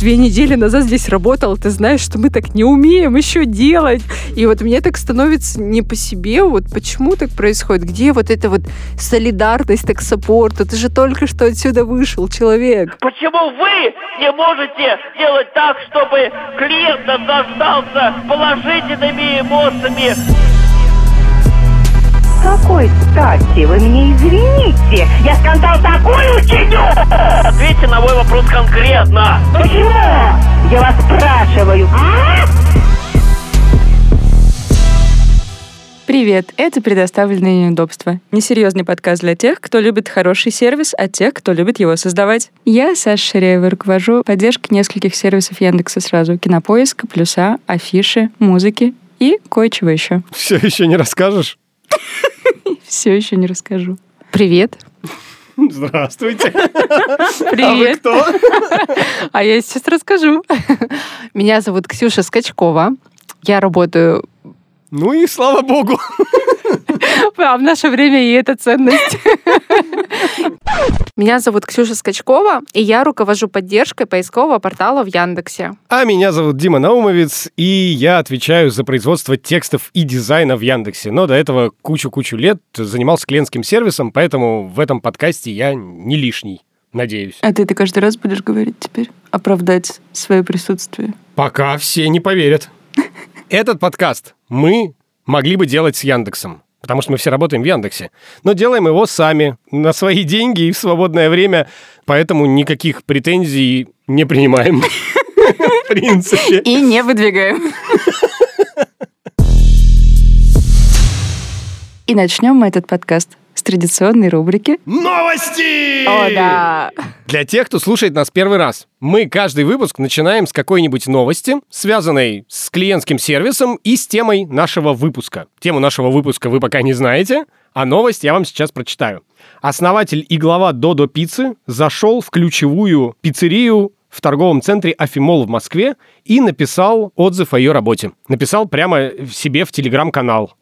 две недели назад здесь работал, ты знаешь, что мы так не умеем еще делать. И вот мне так становится не по себе, вот почему так происходит, где вот эта вот солидарность, так саппорта, ты же только что отсюда вышел, человек. Почему вы не можете делать так, чтобы клиент наслаждался положительными эмоциями? Какой стати? Вы мне извините. Я скандал такой учиню! Ответьте на мой вопрос конкретно. Почему? Я вас спрашиваю. А? Привет, это предоставленные неудобства. Несерьезный подкаст для тех, кто любит хороший сервис, а тех, кто любит его создавать. Я, Саша Ширяева, руковожу поддержкой нескольких сервисов Яндекса сразу. Кинопоиска, Плюса, Афиши, Музыки и кое-чего еще. Все еще не расскажешь? Все еще не расскажу. Привет. Здравствуйте. Привет. А вы кто? А я сейчас расскажу. Меня зовут Ксюша Скачкова. Я работаю Ну и слава богу. А в наше время и это ценность. Меня зовут Ксюша Скачкова, и я руковожу поддержкой поискового портала в Яндексе. А меня зовут Дима Наумовец, и я отвечаю за производство текстов и дизайна в Яндексе. Но до этого кучу-кучу лет занимался клиентским сервисом, поэтому в этом подкасте я не лишний, надеюсь. А ты это каждый раз будешь говорить теперь? Оправдать свое присутствие? Пока все не поверят. Этот подкаст мы могли бы делать с Яндексом. Потому что мы все работаем в Яндексе. Но делаем его сами, на свои деньги и в свободное время. Поэтому никаких претензий не принимаем. В принципе. И не выдвигаем. И начнем мы этот подкаст с традиционной рубрики Новости! О, да. Для тех, кто слушает нас первый раз, мы каждый выпуск начинаем с какой-нибудь новости, связанной с клиентским сервисом и с темой нашего выпуска. Тему нашего выпуска вы пока не знаете, а новость я вам сейчас прочитаю. Основатель и глава Додо Пиццы зашел в ключевую пиццерию в торговом центре Афимол в Москве и написал отзыв о ее работе. Написал прямо себе в телеграм-канал.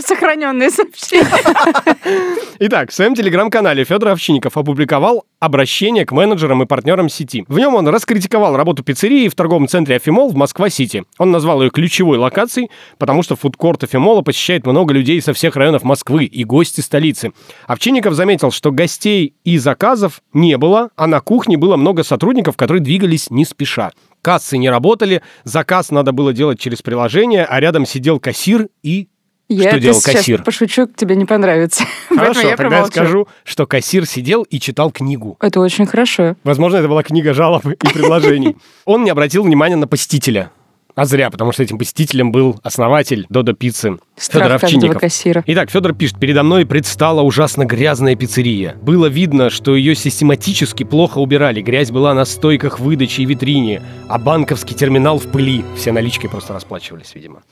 Сохраненные сообщения. Итак, в своем телеграм-канале Федор Овчинников опубликовал обращение к менеджерам и партнерам сети. В нем он раскритиковал работу пиццерии в торговом центре Афимол в Москва-Сити. Он назвал ее ключевой локацией, потому что фудкорт Афимола посещает много людей со всех районов Москвы и гости столицы. Овчинников заметил, что гостей и заказов не было, а на кухне было много сотрудников, которые двигались не спеша. Кассы не работали, заказ надо было делать через приложение, а рядом сидел кассир и Я Что это делал кассир? пошучу, тебе не понравится. Хорошо, я тогда я скажу, что кассир сидел и читал книгу. Это очень хорошо. Возможно, это была книга жалоб и предложений. Он не обратил внимания на посетителя. А зря, потому что этим посетителем был основатель Додо Пиццы Страх каждого Овчинников. кассира. Итак, Федор пишет, передо мной предстала ужасно грязная пиццерия. Было видно, что ее систематически плохо убирали. Грязь была на стойках выдачи и витрине, а банковский терминал в пыли. Все наличкой просто расплачивались, видимо.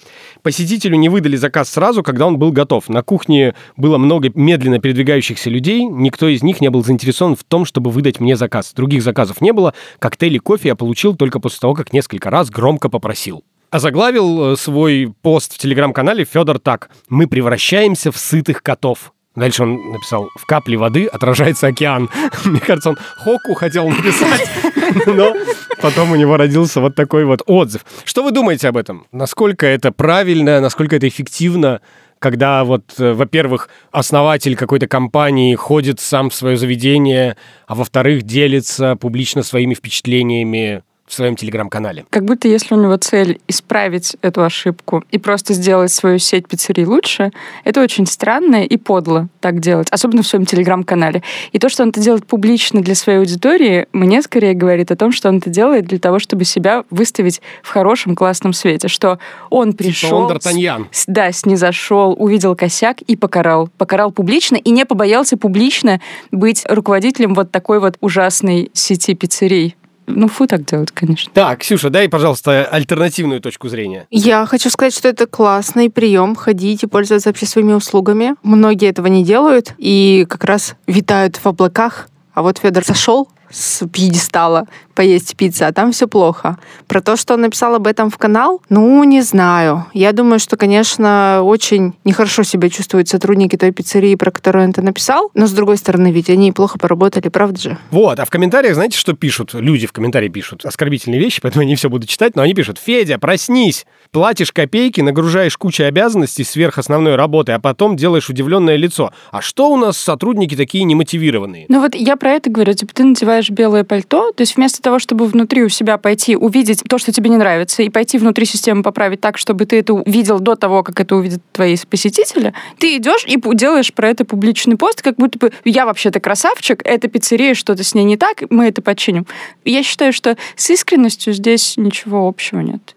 Посетителю не выдали заказ сразу, когда он был готов. На кухне было много медленно передвигающихся людей. Никто из них не был заинтересован в том, чтобы выдать мне заказ. Других заказов не было. Коктейли кофе я получил только после того, как несколько раз громко попросил. Озаглавил э, свой пост в телеграм-канале Федор так. «Мы превращаемся в сытых котов». Дальше он написал, в капле воды отражается океан. Мне кажется, он Хоку хотел написать, но потом у него родился вот такой вот отзыв. Что вы думаете об этом? Насколько это правильно, насколько это эффективно, когда вот, э, во-первых, основатель какой-то компании ходит сам в свое заведение, а во-вторых, делится публично своими впечатлениями в своем телеграм-канале. Как будто если у него цель исправить эту ошибку и просто сделать свою сеть пиццерий лучше, это очень странно и подло так делать, особенно в своем телеграм-канале. И то, что он это делает публично для своей аудитории, мне скорее говорит о том, что он это делает для того, чтобы себя выставить в хорошем, классном свете, что он пришел... он Д'Артаньян. с- Да, снизошел, увидел косяк и покарал. Покарал публично и не побоялся публично быть руководителем вот такой вот ужасной сети пиццерий. Ну, фу так делать, конечно. Так, Ксюша, дай, пожалуйста, альтернативную точку зрения. Я хочу сказать, что это классный прием ходить и пользоваться вообще своими услугами. Многие этого не делают и как раз витают в облаках. А вот Федор сошел с пьедестала поесть пиццы, а там все плохо. Про то, что он написал об этом в канал, ну, не знаю. Я думаю, что, конечно, очень нехорошо себя чувствуют сотрудники той пиццерии, про которую он это написал. Но, с другой стороны, ведь они плохо поработали, правда же? Вот, а в комментариях, знаете, что пишут? Люди в комментарии пишут оскорбительные вещи, поэтому я не все буду читать, но они пишут, Федя, проснись, платишь копейки, нагружаешь кучей обязанностей сверх основной работы, а потом делаешь удивленное лицо. А что у нас сотрудники такие немотивированные? Ну вот я про это говорю. Типа ты надеваешь белое пальто, то есть вместо того, чтобы внутри у себя пойти увидеть то, что тебе не нравится, и пойти внутри системы поправить так, чтобы ты это увидел до того, как это увидят твои посетители, ты идешь и делаешь про это публичный пост, как будто бы я вообще-то красавчик, это пиццерия, что-то с ней не так, мы это починим. Я считаю, что с искренностью здесь ничего общего нет.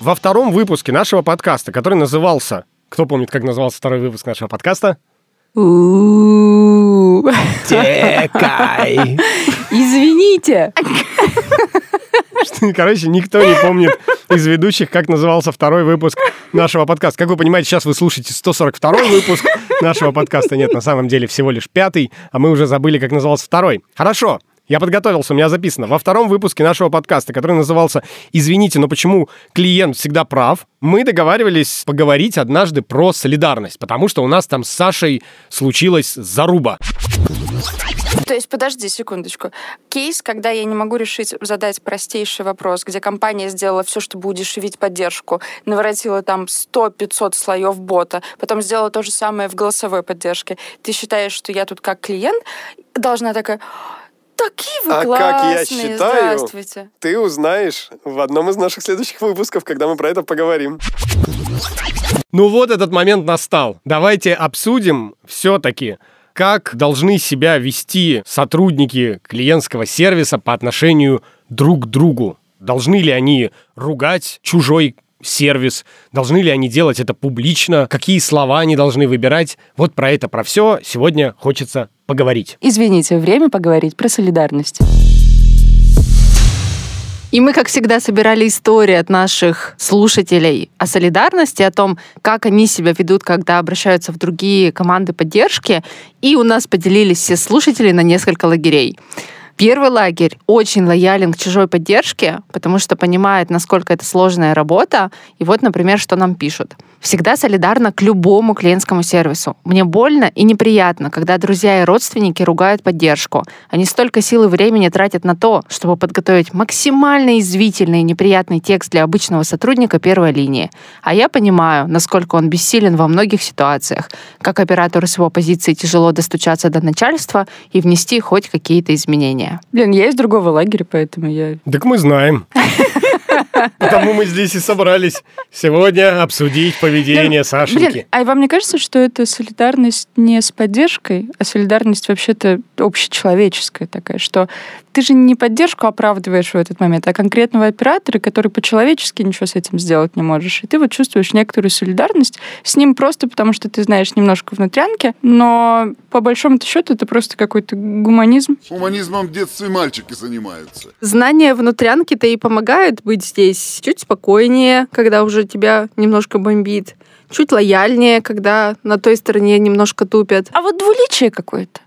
Во втором выпуске нашего подкаста, который назывался... Кто помнит, как назывался второй выпуск нашего подкаста? Текай! Извините. Короче, никто не помнит из ведущих, как назывался второй выпуск нашего подкаста. Как вы понимаете, сейчас вы слушаете 142 выпуск нашего подкаста. Нет, на самом деле всего лишь пятый, а мы уже забыли, как назывался второй. Хорошо, я подготовился, у меня записано. Во втором выпуске нашего подкаста, который назывался «Извините, но почему клиент всегда прав?», мы договаривались поговорить однажды про солидарность, потому что у нас там с Сашей случилась заруба. То есть, подожди секундочку. Кейс, когда я не могу решить задать простейший вопрос, где компания сделала все, чтобы удешевить поддержку, наворотила там 100-500 слоев бота, потом сделала то же самое в голосовой поддержке. Ты считаешь, что я тут как клиент должна такая такие вы А классные, как я считаю, здравствуйте. ты узнаешь в одном из наших следующих выпусков, когда мы про это поговорим. Ну вот этот момент настал. Давайте обсудим все-таки, как должны себя вести сотрудники клиентского сервиса по отношению друг к другу. Должны ли они ругать чужой сервис? Должны ли они делать это публично? Какие слова они должны выбирать? Вот про это, про все сегодня хочется поговорить. Извините, время поговорить про солидарность. И мы, как всегда, собирали истории от наших слушателей о солидарности, о том, как они себя ведут, когда обращаются в другие команды поддержки. И у нас поделились все слушатели на несколько лагерей. Первый лагерь очень лоялен к чужой поддержке, потому что понимает, насколько это сложная работа. И вот, например, что нам пишут. Всегда солидарна к любому клиентскому сервису. Мне больно и неприятно, когда друзья и родственники ругают поддержку. Они столько сил и времени тратят на то, чтобы подготовить максимально извительный и неприятный текст для обычного сотрудника первой линии. А я понимаю, насколько он бессилен во многих ситуациях. Как оператору с его позиции тяжело достучаться до начальства и внести хоть какие-то изменения. Блин, я из другого лагеря, поэтому я... Так мы знаем. Потому мы здесь и собрались сегодня обсудить поведение Блин, Сашеньки. а вам не кажется, что это солидарность не с поддержкой, а солидарность вообще-то общечеловеческая такая, что ты же не поддержку оправдываешь в этот момент, а конкретного оператора, который по-человечески ничего с этим сделать не можешь. И ты вот чувствуешь некоторую солидарность с ним просто потому, что ты знаешь немножко внутрянки, но по большому счету это просто какой-то гуманизм. Гуманизмом в детстве мальчики занимаются. Знания внутрянки-то и помогают быть здесь чуть спокойнее, когда уже тебя немножко бомбит, чуть лояльнее, когда на той стороне немножко тупят. А вот двуличие какое-то.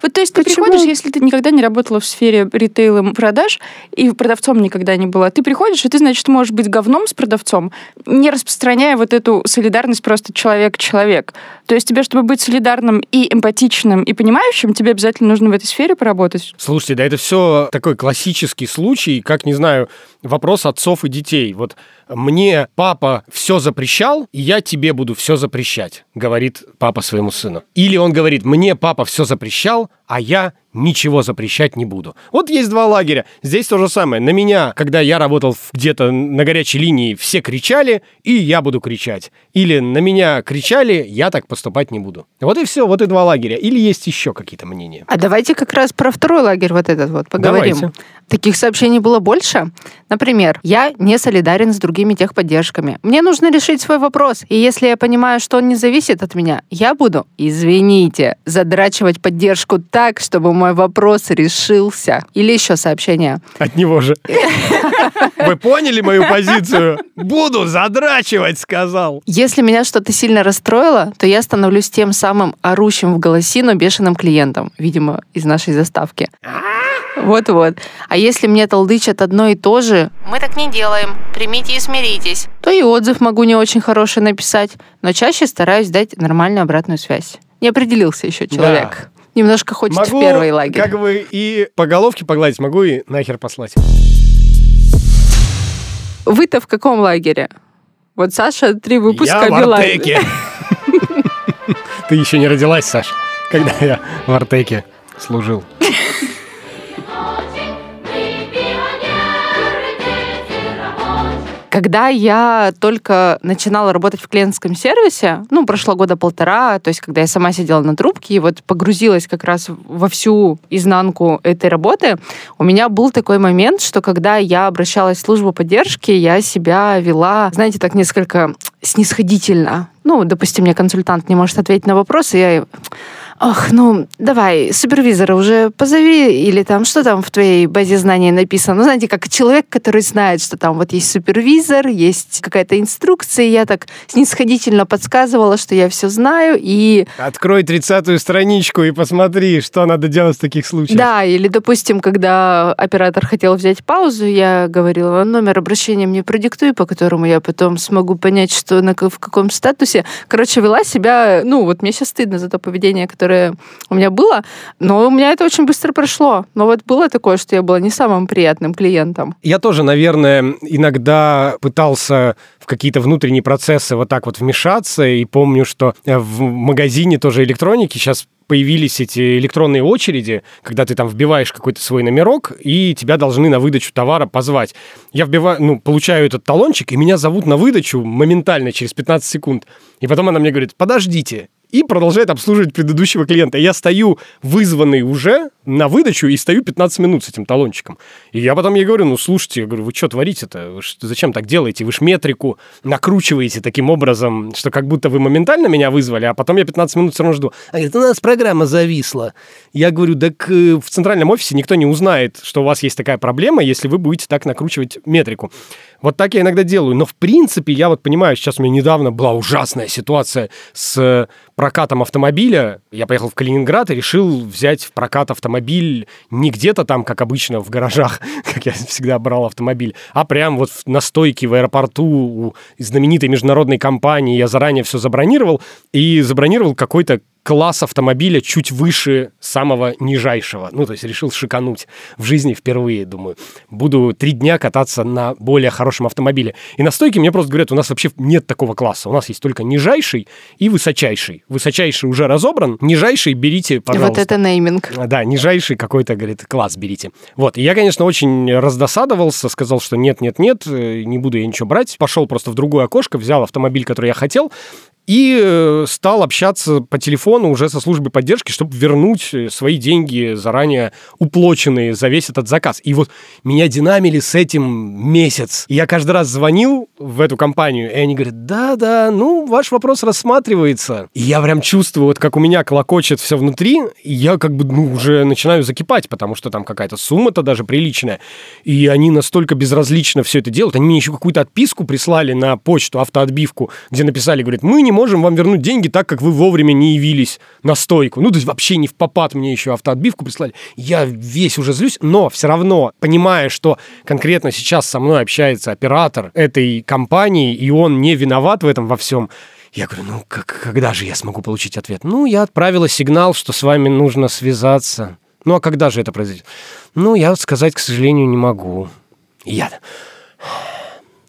Вот то есть ты Почему? приходишь, если ты никогда не работала в сфере ритейла продаж и продавцом никогда не была, ты приходишь, и ты, значит, можешь быть говном с продавцом, не распространяя вот эту солидарность просто человек-человек. То есть тебе, чтобы быть солидарным и эмпатичным и понимающим, тебе обязательно нужно в этой сфере поработать. Слушайте, да это все такой классический случай, как, не знаю, вопрос отцов и детей. Вот мне папа все запрещал, и я тебе буду все запрещать, говорит папа своему сыну. Или он говорит, мне папа все запрещал, а я ничего запрещать не буду. Вот есть два лагеря. Здесь то же самое. На меня, когда я работал где-то на горячей линии, все кричали, и я буду кричать. Или на меня кричали, я так поступать не буду. Вот и все, вот и два лагеря. Или есть еще какие-то мнения? А давайте как раз про второй лагерь вот этот вот поговорим. Давайте. Таких сообщений было больше. Например, я не солидарен с другими техподдержками. Мне нужно решить свой вопрос. И если я понимаю, что он не зависит от меня, я буду, извините, задрачивать поддержку так так, чтобы мой вопрос решился. Или еще сообщение. От него же. Вы поняли мою позицию? Буду задрачивать, сказал. Если меня что-то сильно расстроило, то я становлюсь тем самым орущим в голосину бешеным клиентом, видимо, из нашей заставки. Вот-вот. А если мне толдычат одно и то же, мы так не делаем, примите и смиритесь, то и отзыв могу не очень хороший написать, но чаще стараюсь дать нормальную обратную связь. Не определился еще человек. Немножко хочет Могу, в первый лагерь. как бы и по головке погладить, могу и нахер послать. Вы-то в каком лагере? Вот Саша три выпуска я в. Артеке. Ты еще не родилась, Саш, когда я в Артеке служил. Когда я только начинала работать в клиентском сервисе, ну, прошло года полтора, то есть когда я сама сидела на трубке и вот погрузилась как раз во всю изнанку этой работы, у меня был такой момент, что когда я обращалась в службу поддержки, я себя вела, знаете, так несколько снисходительно. Ну, допустим, мне консультант не может ответить на вопрос, и я Ох, ну, давай, супервизора уже позови, или там, что там в твоей базе знаний написано? Ну, знаете, как человек, который знает, что там вот есть супервизор, есть какая-то инструкция, я так снисходительно подсказывала, что я все знаю, и... Открой тридцатую страничку и посмотри, что надо делать в таких случаях. Да, или, допустим, когда оператор хотел взять паузу, я говорила, номер обращения мне продиктуй, по которому я потом смогу понять, что на, в каком статусе. Короче, вела себя, ну, вот мне сейчас стыдно за то поведение, которое у меня было, но у меня это очень быстро прошло. Но вот было такое, что я была не самым приятным клиентом. Я тоже, наверное, иногда пытался в какие-то внутренние процессы вот так вот вмешаться, и помню, что в магазине тоже электроники сейчас появились эти электронные очереди, когда ты там вбиваешь какой-то свой номерок, и тебя должны на выдачу товара позвать. Я вбиваю, ну, получаю этот талончик, и меня зовут на выдачу моментально, через 15 секунд. И потом она мне говорит, подождите, и продолжает обслуживать предыдущего клиента. Я стою вызванный уже на выдачу и стою 15 минут с этим талончиком. И я потом ей говорю, ну, слушайте, я говорю, вы что творите-то? Вы ж- зачем так делаете? Вы ж метрику накручиваете таким образом, что как будто вы моментально меня вызвали, а потом я 15 минут все равно жду. Она говорит, у нас программа зависла. Я говорю, так э, в центральном офисе никто не узнает, что у вас есть такая проблема, если вы будете так накручивать метрику. Вот так я иногда делаю. Но в принципе, я вот понимаю, сейчас у меня недавно была ужасная ситуация с э, прокатом автомобиля. Я поехал в Калининград и решил взять в прокат автомобиль не где-то там, как обычно, в гаражах, как я всегда брал автомобиль, а прям вот на стойке в аэропорту у знаменитой международной компании. Я заранее все забронировал и забронировал какой-то класс автомобиля чуть выше самого нижайшего. Ну, то есть решил шикануть в жизни впервые, думаю. Буду три дня кататься на более хорошем автомобиле. И на стойке мне просто говорят, у нас вообще нет такого класса. У нас есть только нижайший и высочайший. Высочайший уже разобран, нижайший берите, пожалуйста. Вот это нейминг. А, Да, нижайший какой-то, говорит, класс берите. Вот, и я, конечно, очень раздосадовался, сказал, что нет-нет-нет, э, не буду я ничего брать. Пошел просто в другое окошко, взял автомобиль, который я хотел, и э, стал общаться по телефону уже со службой поддержки, чтобы вернуть э, свои деньги заранее уплоченные за весь этот заказ. И вот меня динамили с этим месяц. И я каждый раз звонил в эту компанию, и они говорят, да-да, ну, ваш вопрос рассматривается. И я прям чувствую, вот как у меня колокочет все внутри, и я как бы, ну, уже начинаю закипать, потому что там какая-то сумма-то даже приличная. И они настолько безразлично все это делают. Они мне еще какую-то отписку прислали на почту, автоотбивку, где написали, говорят, мы не можем вам вернуть деньги так, как вы вовремя не явились на стойку. Ну, то есть вообще не в попад мне еще автоотбивку прислали. Я весь уже злюсь, но все равно, понимая, что конкретно сейчас со мной общается оператор этой компании, и он не виноват в этом во всем, я говорю, ну, как, когда же я смогу получить ответ? Ну, я отправила сигнал, что с вами нужно связаться. Ну, а когда же это произойдет? Ну, я сказать, к сожалению, не могу. Я...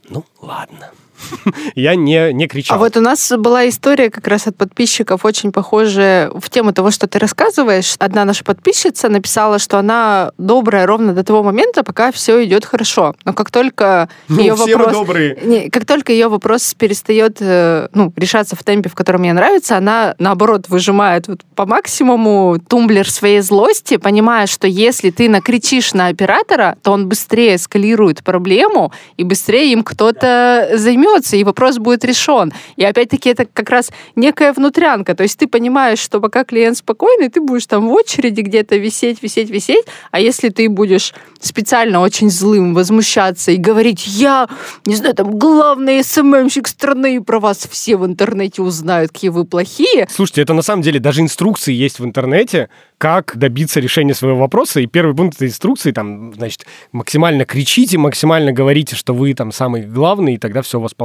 Ну, ладно. Я не, не кричал. А вот у нас была история как раз от подписчиков, очень похожая в тему того, что ты рассказываешь. Одна наша подписчица написала, что она добрая ровно до того момента, пока все идет хорошо. Но как только Ну, ее все вопрос... добрые. Не, как только ее вопрос перестает э, ну, решаться в темпе, в котором ей нравится, она, наоборот, выжимает вот по максимуму тумблер своей злости, понимая, что если ты накричишь на оператора, то он быстрее эскалирует проблему, и быстрее им кто-то займется. Вернется, и вопрос будет решен. И опять-таки это как раз некая внутрянка. То есть ты понимаешь, что пока клиент спокойный, ты будешь там в очереди где-то висеть, висеть, висеть. А если ты будешь специально очень злым, возмущаться и говорить, я, не знаю, там, главный СММщик страны, и про вас все в интернете узнают, какие вы плохие. Слушайте, это на самом деле даже инструкции есть в интернете, как добиться решения своего вопроса. И первый пункт этой инструкции, там, значит, максимально кричите, максимально говорите, что вы там самый главный, и тогда все у вас получится.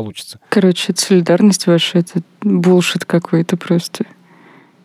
Короче, это солидарность ваша, это булшит какой-то просто.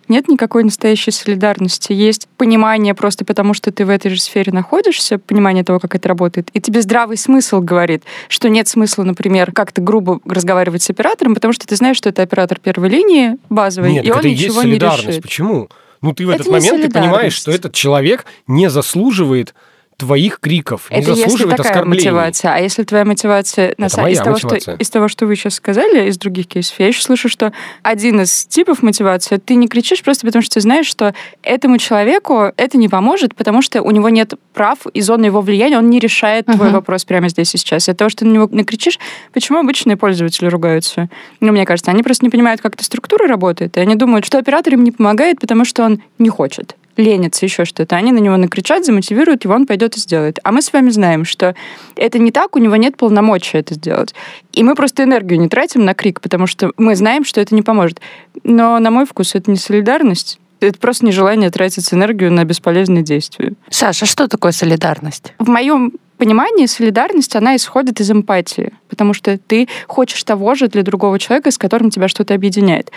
Нет никакой настоящей солидарности. Есть понимание просто потому, что ты в этой же сфере находишься, понимание того, как это работает. И тебе здравый смысл говорит, что нет смысла, например, как-то грубо разговаривать с оператором, потому что ты знаешь, что это оператор первой линии базовый, Нет, и он это и есть ничего не солидарность. решит. Почему? Ну, ты в Это этот момент ты понимаешь, солидарность. что этот человек не заслуживает твоих криков, не Это если заслуживает такая оскорблений. мотивация. А если твоя мотивация на самом- из, того, что, мотивация. из того, что вы сейчас сказали, из других кейсов, я еще слышу, что один из типов мотивации, ты не кричишь просто потому, что ты знаешь, что этому человеку это не поможет, потому что у него нет прав и зоны его влияния, он не решает твой Мгм. вопрос прямо здесь и сейчас. От того, что ты на него накричишь, почему обычные пользователи ругаются? Ну, мне кажется, они просто не понимают, как эта структура работает, и они думают, что оператор им не помогает, потому что он не хочет ленится, еще что-то. Они на него накричат, замотивируют его, он пойдет и сделает. А мы с вами знаем, что это не так, у него нет полномочий это сделать. И мы просто энергию не тратим на крик, потому что мы знаем, что это не поможет. Но, на мой вкус, это не солидарность. Это просто нежелание тратить энергию на бесполезные действия. Саша, что такое солидарность? В моем понимании солидарность, она исходит из эмпатии, потому что ты хочешь того же для другого человека, с которым тебя что-то объединяет.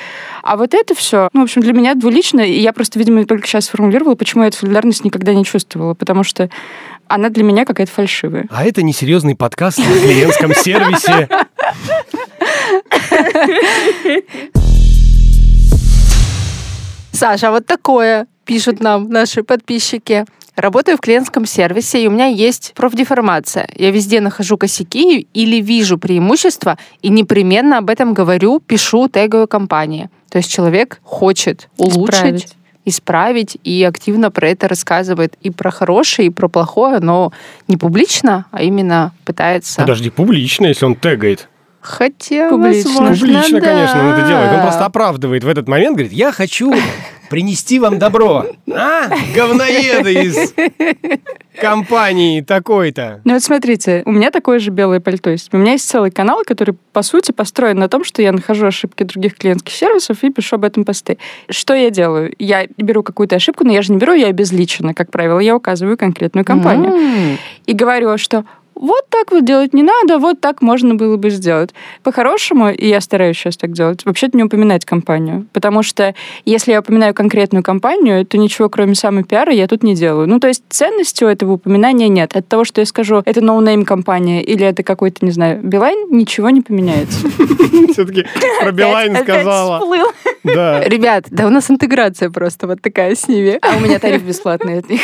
А вот это все, ну, в общем, для меня двулично, и я просто, видимо, только сейчас сформулировала, почему я эту солидарность никогда не чувствовала, потому что она для меня какая-то фальшивая. А это несерьезный подкаст на клиентском сервисе. Саша, вот такое пишут нам наши подписчики. Работаю в клиентском сервисе, и у меня есть профдеформация. Я везде нахожу косяки или вижу преимущества, и непременно об этом говорю, пишу, тегаю компании. То есть человек хочет улучшить, Исправить. исправить и активно про это рассказывает и про хорошее, и про плохое, но не публично, а именно пытается. Подожди, публично, если он тегает. Хотя, Публично. возможно, Публично, да. конечно, он это делает. Он просто оправдывает в этот момент, говорит, я хочу принести вам добро. А, говноеды из компании такой-то. Ну вот смотрите, у меня такое же белое пальто есть. У меня есть целый канал, который, по сути, построен на том, что я нахожу ошибки других клиентских сервисов и пишу об этом посты. Что я делаю? Я беру какую-то ошибку, но я же не беру ее обезличенно, как правило. Я указываю конкретную компанию. М. и говорю, что вот так вот делать не надо, вот так можно было бы сделать. По-хорошему, и я стараюсь сейчас так делать, вообще-то не упоминать компанию. Потому что если я упоминаю конкретную компанию, то ничего, кроме самопиара, я тут не делаю. Ну, то есть ценности у этого упоминания нет. От того, что я скажу, это no name компания или это какой-то, не знаю, Билайн, ничего не поменяется. Все-таки про Билайн сказала. Да. Ребят, да у нас интеграция просто вот такая с ними. А у меня тариф бесплатный от них.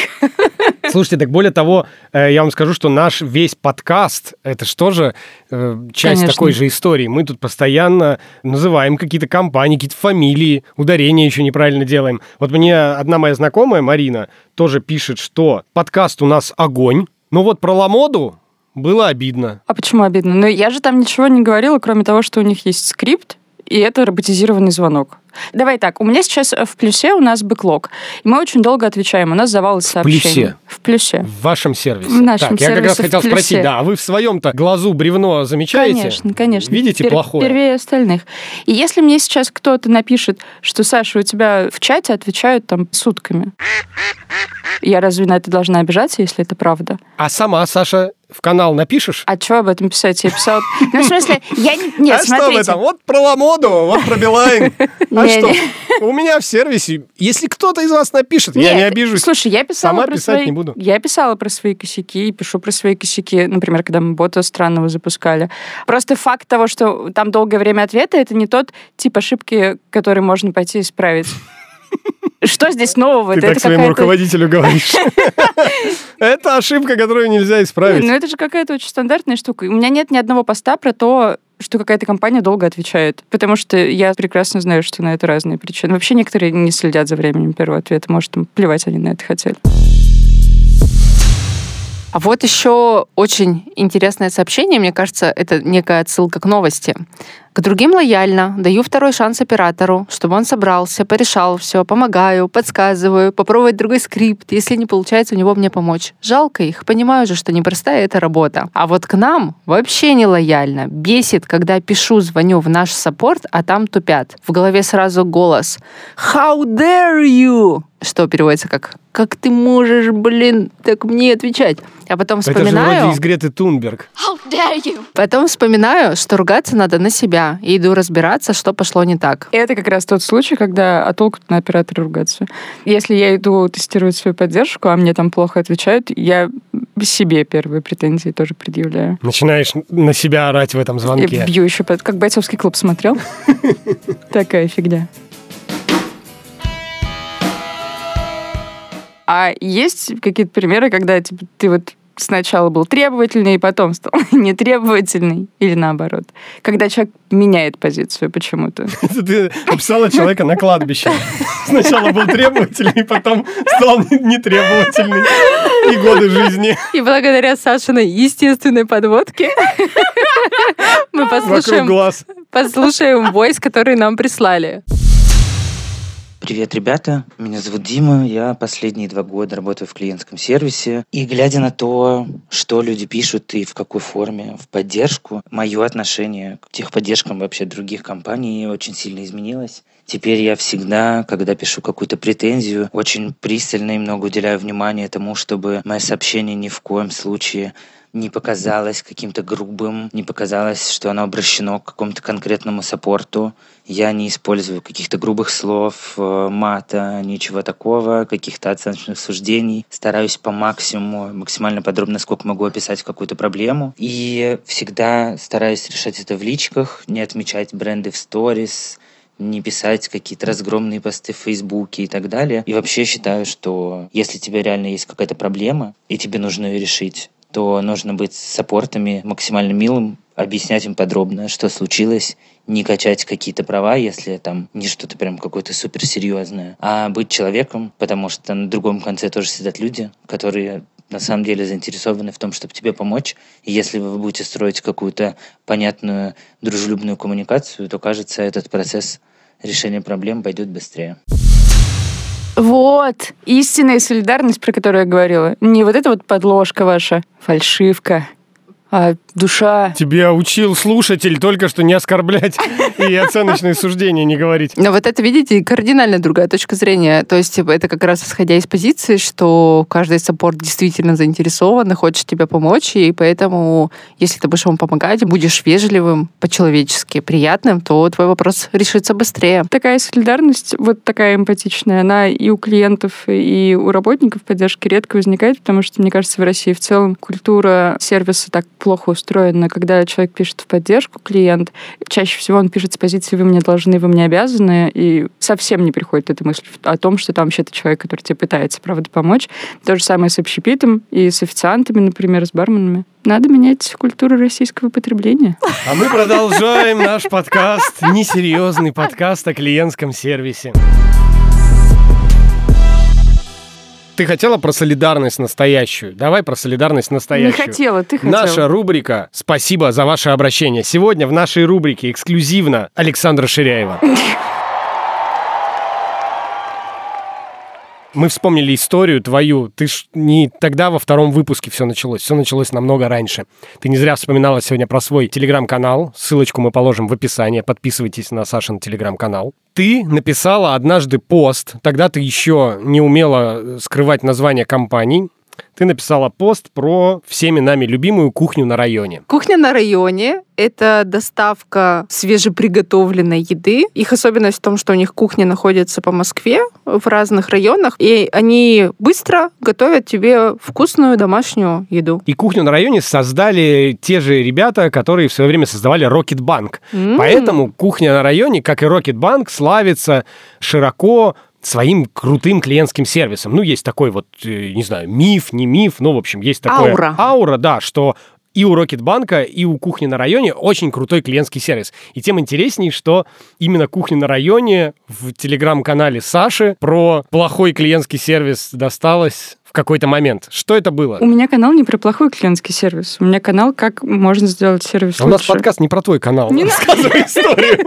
Слушайте, так более того, э, я вам скажу, что наш весь подкаст, это что же э, часть Конечно. такой же истории. Мы тут постоянно называем какие-то компании, какие-то фамилии, ударения еще неправильно делаем. Вот мне одна моя знакомая, Марина, тоже пишет, что подкаст у нас огонь, но вот про Ламоду было обидно. А почему обидно? Ну, я же там ничего не говорила, кроме того, что у них есть скрипт, и это роботизированный звонок. Давай так, у меня сейчас в плюсе у нас бэклог. И мы очень долго отвечаем, у нас завалы сообщений. плюсе? В плюсе. В вашем сервисе. В нашем так, я как раз сервисе в хотел спросить, да, а вы в своем-то глазу бревно замечаете? Конечно, конечно. Видите Пер- плохое? Первее остальных. И если мне сейчас кто-то напишет, что, Саша, у тебя в чате отвечают там сутками, я разве на это должна обижаться, если это правда? А сама, Саша, в канал напишешь? А что об этом писать? Я писала... Ну, в смысле, я... не- Нет, а что в смотрите. этом? Вот про Ламоду, вот про Билайн. А что? У меня в сервисе, если кто-то из вас напишет, я не обижусь. Слушай, я писала Сама про писать свои... не буду. Я писала про свои косяки и пишу про свои косяки, например, когда мы бота странного запускали. Просто факт того, что там долгое время ответа, это не тот тип ошибки, который можно пойти исправить. Что здесь нового? Ты Это так своему какая-то- руководителю говоришь. Это ошибка, которую нельзя исправить. Ну, это же какая-то очень стандартная штука. У меня нет ни одного поста про то, что какая-то компания долго отвечает. Потому что я прекрасно знаю, что на это разные причины. Вообще некоторые не следят за временем первого ответа. Может, им плевать они на это хотели. А вот еще очень интересное сообщение, мне кажется, это некая отсылка к новости. К другим лояльно, даю второй шанс оператору, чтобы он собрался, порешал все, помогаю, подсказываю, попробовать другой скрипт, если не получается у него мне помочь. Жалко их, понимаю же, что непростая эта работа. А вот к нам вообще не лояльно. Бесит, когда пишу, звоню в наш саппорт, а там тупят. В голове сразу голос «How dare you?» что переводится как «Как ты можешь, блин, так мне отвечать?» А потом Это же вспоминаю... вроде из Греты Тунберг. Потом вспоминаю, что ругаться надо на себя, и иду разбираться, что пошло не так. И это как раз тот случай, когда а толку на оператора ругаться. Если я иду тестировать свою поддержку, а мне там плохо отвечают, я себе первые претензии тоже предъявляю. Начинаешь на себя орать в этом Я звонке. бью еще. Как бойцовский клуб смотрел? Такая фигня. А есть какие-то примеры, когда типа, ты вот сначала был требовательный, и потом стал нетребовательный, или наоборот? Когда человек меняет позицию почему-то. Это ты описала человека на кладбище. Сначала был требовательный, потом стал нетребовательный. И годы жизни И благодаря Сашиной естественной подводке мы вокруг послушаем, глаз. послушаем войс, который нам прислали. Привет, ребята. Меня зовут Дима. Я последние два года работаю в клиентском сервисе. И глядя на то, что люди пишут и в какой форме, в поддержку, мое отношение к техподдержкам вообще других компаний очень сильно изменилось. Теперь я всегда, когда пишу какую-то претензию, очень пристально и много уделяю внимания тому, чтобы мое сообщение ни в коем случае не показалось каким-то грубым, не показалось, что оно обращено к какому-то конкретному саппорту. Я не использую каких-то грубых слов, э, мата, ничего такого, каких-то оценочных суждений. Стараюсь по максимуму, максимально подробно, сколько могу описать какую-то проблему. И всегда стараюсь решать это в личках, не отмечать бренды в сторис, не писать какие-то разгромные посты в Фейсбуке и так далее. И вообще считаю, что если тебе реально есть какая-то проблема, и тебе нужно ее решить, то нужно быть с саппортами максимально милым, объяснять им подробно, что случилось, не качать какие-то права, если там не что-то прям какое-то суперсерьезное, а быть человеком, потому что на другом конце тоже сидят люди, которые на самом деле заинтересованы в том, чтобы тебе помочь. И если вы будете строить какую-то понятную, дружелюбную коммуникацию, то, кажется, этот процесс решения проблем пойдет быстрее. Вот, истинная солидарность, про которую я говорила. Не вот эта вот подложка ваша, фальшивка, а душа. Тебя учил слушатель только что не оскорблять и оценочные суждения не говорить. Но вот это, видите, кардинально другая точка зрения. То есть типа, это как раз исходя из позиции, что каждый саппорт действительно заинтересован и хочет тебе помочь, и поэтому, если ты будешь ему помогать, будешь вежливым, по-человечески приятным, то твой вопрос решится быстрее. Такая солидарность, вот такая эмпатичная, она и у клиентов, и у работников поддержки редко возникает, потому что, мне кажется, в России в целом культура сервиса так плохо устроена. Когда человек пишет в поддержку клиент, чаще всего он пишет с позиции «вы мне должны, вы мне обязаны», и совсем не приходит эта мысль о том, что там вообще-то человек, который тебе пытается, правда, помочь. То же самое с общепитом и с официантами, например, с барменами. Надо менять культуру российского потребления. А мы продолжаем наш подкаст, несерьезный подкаст о клиентском сервисе. Ты хотела про солидарность настоящую? Давай про солидарность Не настоящую. хотела, ты хотела. Наша рубрика «Спасибо за ваше обращение». Сегодня в нашей рубрике эксклюзивно Александра Ширяева. Мы вспомнили историю твою. Ты ж не тогда во втором выпуске все началось. Все началось намного раньше. Ты не зря вспоминала сегодня про свой телеграм-канал. Ссылочку мы положим в описании. Подписывайтесь на Сашин телеграм-канал. Ты написала однажды пост. Тогда ты еще не умела скрывать название компаний. Ты написала пост про всеми нами любимую кухню на районе. Кухня на районе — это доставка свежеприготовленной еды. Их особенность в том, что у них кухня находится по Москве в разных районах, и они быстро готовят тебе вкусную домашнюю еду. И кухню на районе создали те же ребята, которые в свое время создавали Rocket Bank. М. Поэтому кухня на районе, как и Rocket Bank, славится широко своим крутым клиентским сервисом. Ну, есть такой вот, э, не знаю, миф, не миф, ну, в общем, есть такое... Аура. Аура, да, что и у Рокетбанка, и у кухни на районе очень крутой клиентский сервис. И тем интересней, что именно кухня на районе в телеграм-канале Саши про плохой клиентский сервис досталось в какой-то момент. Что это было? У меня канал не про плохой клиентский сервис. У меня канал, как можно сделать сервис А у нас лучше. подкаст не про твой канал. Не. Рассказывай историю.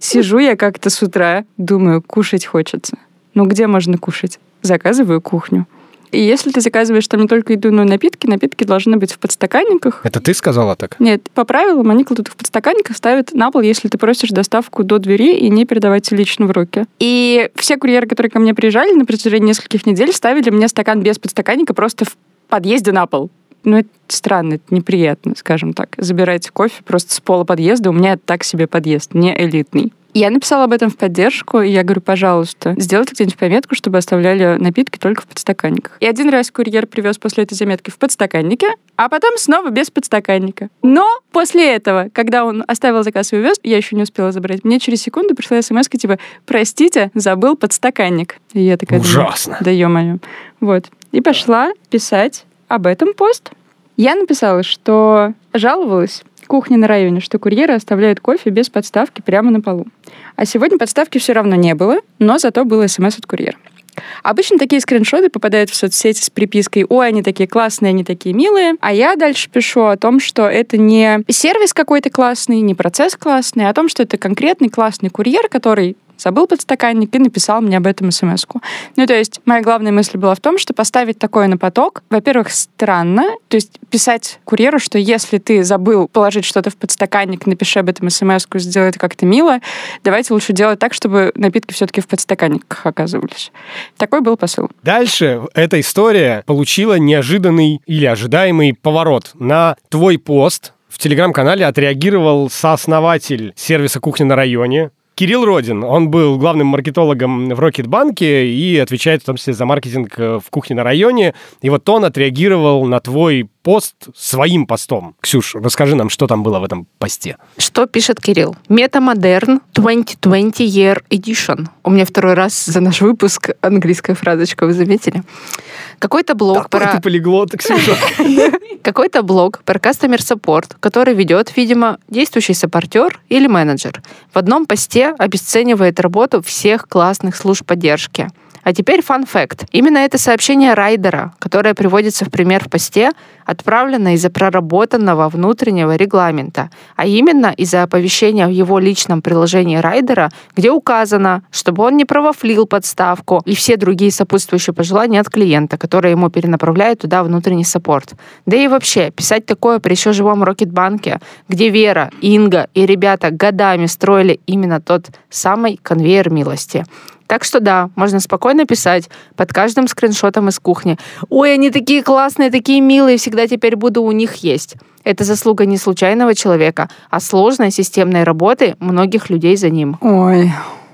Сижу я как-то с утра, думаю, кушать хочется. Ну, где можно кушать? Заказываю кухню. И если ты заказываешь там не только еду, но и напитки, напитки должны быть в подстаканниках. Это ты сказала так? Нет, по правилам они кладут их в подстаканник и ставят на пол, если ты просишь доставку до двери и не передавать лично в руки. И все курьеры, которые ко мне приезжали на протяжении нескольких недель, ставили мне стакан без подстаканника просто в подъезде на пол. Ну, это странно, это неприятно, скажем так. Забирать кофе просто с пола подъезда. У меня это так себе подъезд, не элитный. Я написала об этом в поддержку, и я говорю, пожалуйста, сделайте где-нибудь пометку, чтобы оставляли напитки только в подстаканниках. И один раз курьер привез после этой заметки в подстаканнике, а потом снова без подстаканника. Но после этого, когда он оставил заказ и увез, я еще не успела забрать, мне через секунду пришла смс типа «Простите, забыл подстаканник». И я такая думаю, Ужасно. да ё-моё. Вот. И пошла писать об этом пост. Я написала, что жаловалась кухне на районе, что курьеры оставляют кофе без подставки прямо на полу. А сегодня подставки все равно не было, но зато был смс от курьера. Обычно такие скриншоты попадают в соцсети с припиской «Ой, они такие классные, они такие милые». А я дальше пишу о том, что это не сервис какой-то классный, не процесс классный, а о том, что это конкретный классный курьер, который забыл подстаканник и написал мне об этом смс -ку. Ну, то есть, моя главная мысль была в том, что поставить такое на поток, во-первых, странно, то есть писать курьеру, что если ты забыл положить что-то в подстаканник, напиши об этом смс сделай это как-то мило, давайте лучше делать так, чтобы напитки все-таки в подстаканниках оказывались. Такой был посыл. Дальше эта история получила неожиданный или ожидаемый поворот. На твой пост в телеграм-канале отреагировал сооснователь сервиса «Кухня на районе», Кирилл Родин, он был главным маркетологом в Рокетбанке и отвечает в том числе за маркетинг э, в кухне на районе. И вот он отреагировал на твой пост своим постом. Ксюш, расскажи нам, что там было в этом посте. Что пишет Кирилл? Метамодерн 2020 Year Edition. У меня второй раз за наш выпуск английская фразочка, вы заметили? Какой-то блог Такой про... ты полиглот, Ксюша. Какой-то блог про Customer Support, который ведет, видимо, действующий саппортер или менеджер. В одном посте обесценивает работу всех классных служб поддержки. А теперь fun fact. Именно это сообщение райдера, которое приводится в пример в посте, отправлено из-за проработанного внутреннего регламента, а именно из-за оповещения в его личном приложении райдера, где указано, чтобы он не провафлил подставку и все другие сопутствующие пожелания от клиента, которые ему перенаправляют туда внутренний саппорт. Да и вообще, писать такое при еще живом Рокетбанке, где Вера, Инга и ребята годами строили именно тот самый конвейер милости. Так что да, можно спокойно писать под каждым скриншотом из кухни. Ой, они такие классные, такие милые, всегда теперь буду у них есть. Это заслуга не случайного человека, а сложной системной работы многих людей за ним. Ой,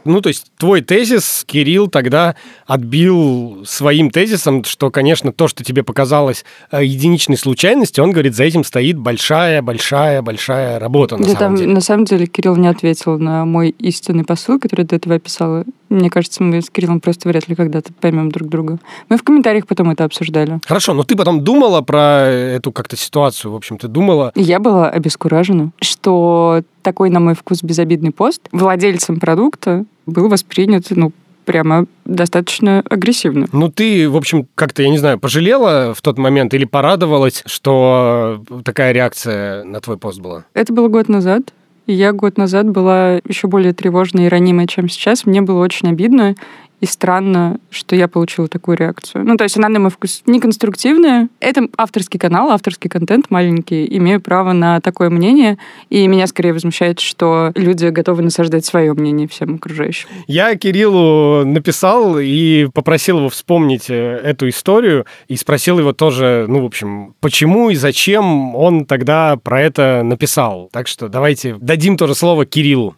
Ну, то есть твой тезис Кирилл тогда отбил своим тезисом, что, конечно, то, что тебе показалось э, единичной случайностью, он говорит, за этим стоит большая-большая-большая работа, на да самом там, деле. на самом деле Кирилл не ответил на мой истинный посыл, который до этого описала. Мне кажется, мы с Кириллом просто вряд ли когда-то поймем друг друга. Мы в комментариях потом это обсуждали. Хорошо, но ты потом думала про эту как-то ситуацию, в общем, ты думала... Я была обескуражена, что такой, на мой вкус, безобидный пост владельцем продукта был воспринят, ну, прямо достаточно агрессивно. Ну, ты, в общем, как-то, я не знаю, пожалела в тот момент или порадовалась, что такая реакция на твой пост была? Это было год назад. Я год назад была еще более тревожной и ранимой, чем сейчас. Мне было очень обидно и странно, что я получила такую реакцию. Ну, то есть она, на мой вкус, неконструктивная. Это авторский канал, авторский контент маленький. Имею право на такое мнение. И меня скорее возмущает, что люди готовы насаждать свое мнение всем окружающим. Я Кириллу написал и попросил его вспомнить э, эту историю и спросил его тоже, ну, в общем, почему и зачем он тогда про это написал. Так что давайте дадим тоже слово Кириллу.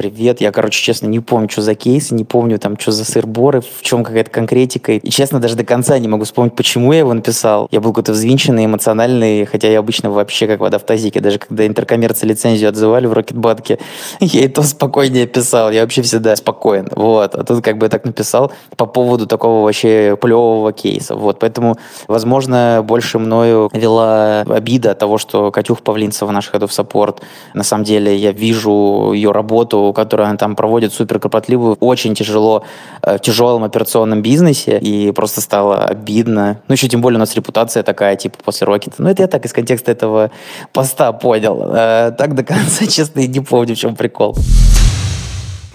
Привет, я, короче, честно, не помню, что за кейс, не помню, там, что за сыр-боры, в чем какая-то конкретика. И, честно, даже до конца не могу вспомнить, почему я его написал. Я был какой-то взвинченный, эмоциональный, хотя я обычно вообще как вода в тазике. Даже когда интеркоммерцы лицензию отзывали в Рокетбанке, я и то спокойнее писал. Я вообще всегда спокоен. Вот. А тут как бы я так написал по поводу такого вообще плевого кейса. Вот. Поэтому, возможно, больше мною вела обида того, что Катюх Павлинцева, наш of support, на самом деле я вижу ее работу работу, которую она там проводит супер кропотливую, очень тяжело, э, в тяжелом операционном бизнесе, и просто стало обидно. Ну, еще тем более у нас репутация такая, типа, после Рокета. Ну, это я так из контекста этого поста понял. Э, так до конца, честно, и не помню, в чем прикол.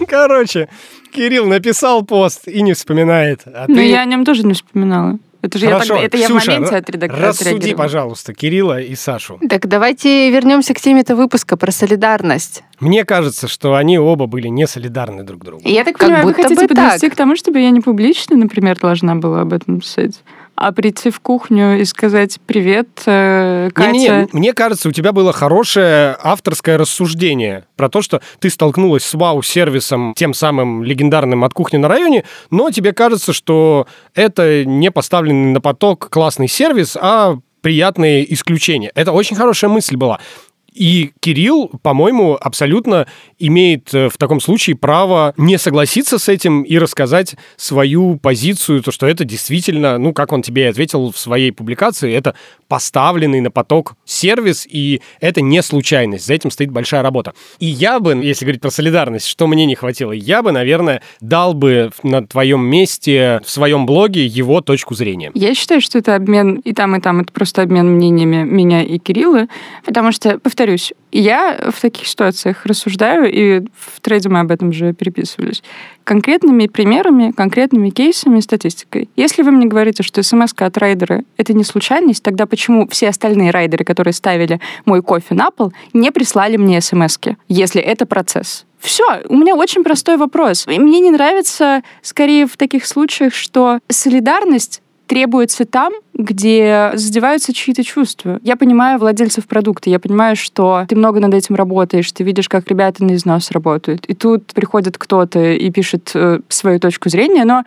Короче, Кирилл написал пост и не вспоминает. А Ну, ты... я о нем тоже не вспоминала. Это же я, Хорошо, тогда- это я в моменте ра- отредак- рассуди, пожалуйста, Кирилла и Сашу. Так давайте вернемся к теме этого выпуска про солидарность. Мне кажется, что они оба были не солидарны друг другу. Я так Как понимаю, вы будто хотите бы подвести так. к тому, чтобы я не публично, например, должна была об этом писать, а прийти в кухню и сказать «Привет, э, Катя». Не-не-не, мне кажется, у тебя было хорошее авторское рассуждение про то, что ты столкнулась с вау-сервисом, тем самым легендарным от кухни на районе, но тебе кажется, что это не поставленный на поток классный сервис, а приятные исключения. Это очень хорошая мысль была. И Кирилл, по-моему, абсолютно имеет э, в таком случае право не согласиться с этим и рассказать свою позицию, то, что это действительно, ну, как он тебе и ответил в своей публикации, это поставленный на поток сервис, и это не случайность, за этим стоит большая работа. И я бы, если говорить про солидарность, что мне не хватило, я бы, наверное, дал бы на твоем месте в своем блоге его точку зрения. Я считаю, что это обмен и там, и там. Это просто обмен мнениями меня и Кирилла. Потому что, повторюсь, я в таких ситуациях рассуждаю, и в трейде мы об этом же переписывались, конкретными примерами, конкретными кейсами, статистикой. Если вы мне говорите, что смс от райдера — это не случайность, тогда почему все остальные райдеры, которые ставили мой кофе на пол, не прислали мне смс если это процесс? Все, у меня очень простой вопрос. Мне не нравится, скорее, в таких случаях, что солидарность требуется там, где задеваются чьи-то чувства. Я понимаю владельцев продукта, я понимаю, что ты много над этим работаешь, ты видишь, как ребята на износ работают. И тут приходит кто-то и пишет э, свою точку зрения, но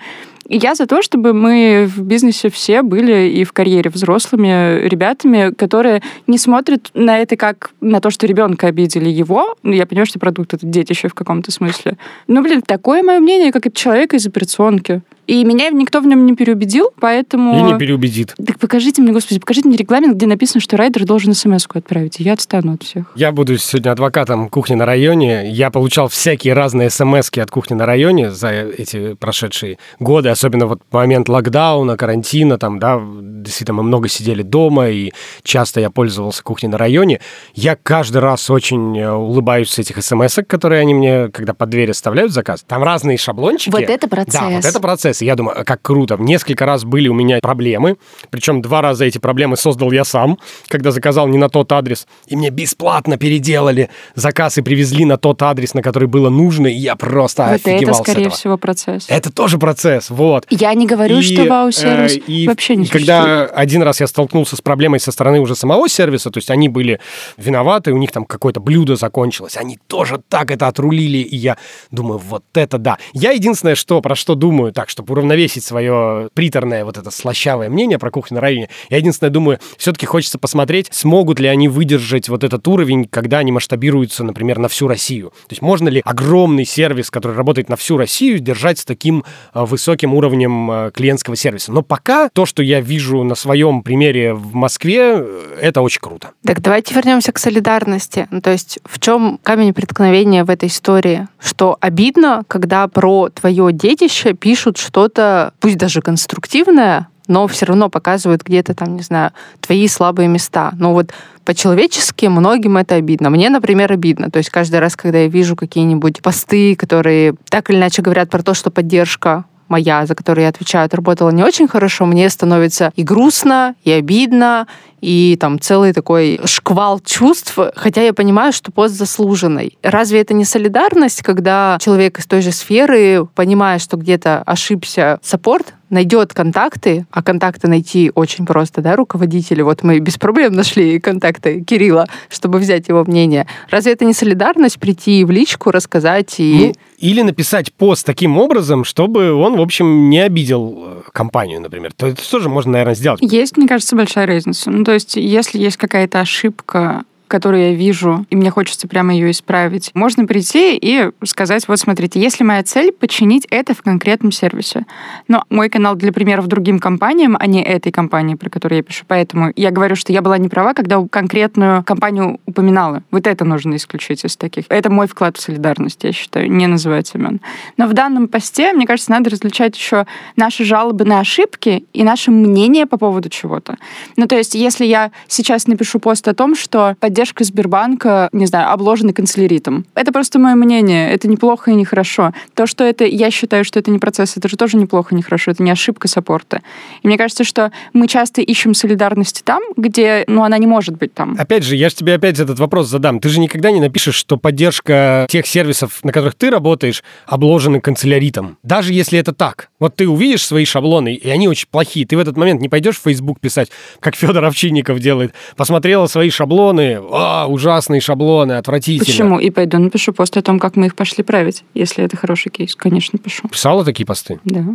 я за то, чтобы мы в бизнесе все были и в карьере взрослыми ребятами, которые не смотрят на это как на то, что ребенка обидели его. Ну, я понимаю, что продукт — это детище в каком-то смысле. Но, блин, такое мое мнение, как от человека из операционки. И меня никто в нем не переубедил, поэтому... И не переубедит. Так покажите мне, господи, покажите мне регламент, где написано, что райдер должен смс-ку отправить, и я отстану от всех. Я буду сегодня адвокатом кухни на районе. Я получал всякие разные смс от кухни на районе за эти прошедшие годы, особенно вот момент локдауна, карантина, там, да, действительно, мы много сидели дома, и часто я пользовался кухней на районе. Я каждый раз очень э, улыбаюсь с этих смс которые они мне, когда под дверь оставляют заказ. Там разные шаблончики. Вот это процесс. Да, вот это процесс. И я думаю, как круто. Несколько раз были у меня проблемы, причем два раза эти проблемы создал я сам, когда заказал не на тот адрес, и мне бесплатно переделали заказ и привезли на тот адрес, на который было нужно, и я просто вот это, офигевал с скорее всего, процесс. Это тоже процесс, вот. Я не говорю, И, что вау-сервис э, и вообще не и когда один раз я столкнулся с проблемой со стороны уже самого сервиса, то есть они были виноваты, у них там какое-то блюдо закончилось, они тоже так это отрулили, и я думаю, вот это да. Я единственное, что, про что думаю, так, чтобы уравновесить свое приторное вот это слащавое мнение про кухню на районе, я единственное думаю, все-таки хочется посмотреть, смогут ли они выдержать вот этот уровень, когда они масштабируются, например, на всю Россию. То есть можно ли огромный сервис, который работает на всю Россию, держать с таким э, высоким уровнем э, клиентского сервиса. Но пока то, что я вижу на своем примере в Москве, э, это очень круто. Так давайте вернемся к солидарности. Ну, то есть в чем камень преткновения в этой истории? Что обидно, когда про твое детище пишут что-то, пусть даже конструктивное, но все равно показывают где-то там, не знаю, твои слабые места. Но вот по-человечески многим это обидно. Мне, например, обидно. То есть каждый раз, когда я вижу какие-нибудь посты, которые так или иначе говорят про то, что поддержка моя, за которую я отвечаю, отработала не очень хорошо, мне становится и грустно, и обидно, и там целый такой шквал чувств, хотя я понимаю, что пост заслуженный. Разве это не солидарность, когда человек из той же сферы, понимая, что где-то ошибся саппорт, найдет контакты, а контакты найти очень просто, да, руководители. Вот мы без проблем нашли контакты Кирилла, чтобы взять его мнение. Разве это не солидарность прийти в личку, рассказать и... Ну, или написать пост таким образом, чтобы он, в общем, не обидел э, компанию, например. То это тоже можно, наверное, сделать. Есть, мне кажется, большая разница. Ну, то есть, если есть какая-то ошибка которую я вижу, и мне хочется прямо ее исправить, можно прийти и сказать, вот смотрите, если моя цель починить это в конкретном сервисе. Но мой канал для примеров другим компаниям, а не этой компании, про которую я пишу. Поэтому я говорю, что я была не права, когда конкретную компанию упоминала. Вот это нужно исключить из таких. Это мой вклад в солидарность, я считаю, не называть имен. Но в данном посте, мне кажется, надо различать еще наши жалобы на ошибки и наше мнение по поводу чего-то. Ну, то есть, если я сейчас напишу пост о том, что поддержка Сбербанка, не знаю, обложена канцеляритом, это просто мое мнение, это неплохо и нехорошо. То, что это, я считаю, что это не процесс, это же тоже неплохо и нехорошо, это не ошибка саппорта. И мне кажется, что мы часто ищем солидарности там, где, ну, она не может быть там. Опять же, я же тебе опять этот вопрос задам. Ты же никогда не напишешь, что поддержка тех сервисов, на которых ты работаешь, обложены канцеляритом. Даже если это так. Вот ты увидишь свои шаблоны, и они очень плохие. Ты в этот момент не пойдешь в Facebook писать, как Федор Овчинников делает. Посмотрела свои шаблоны, а, ужасные шаблоны, отвратительно. Почему? И пойду напишу пост о том, как мы их пошли править, если это хороший кейс. Конечно, пишу. Писала такие посты? Да.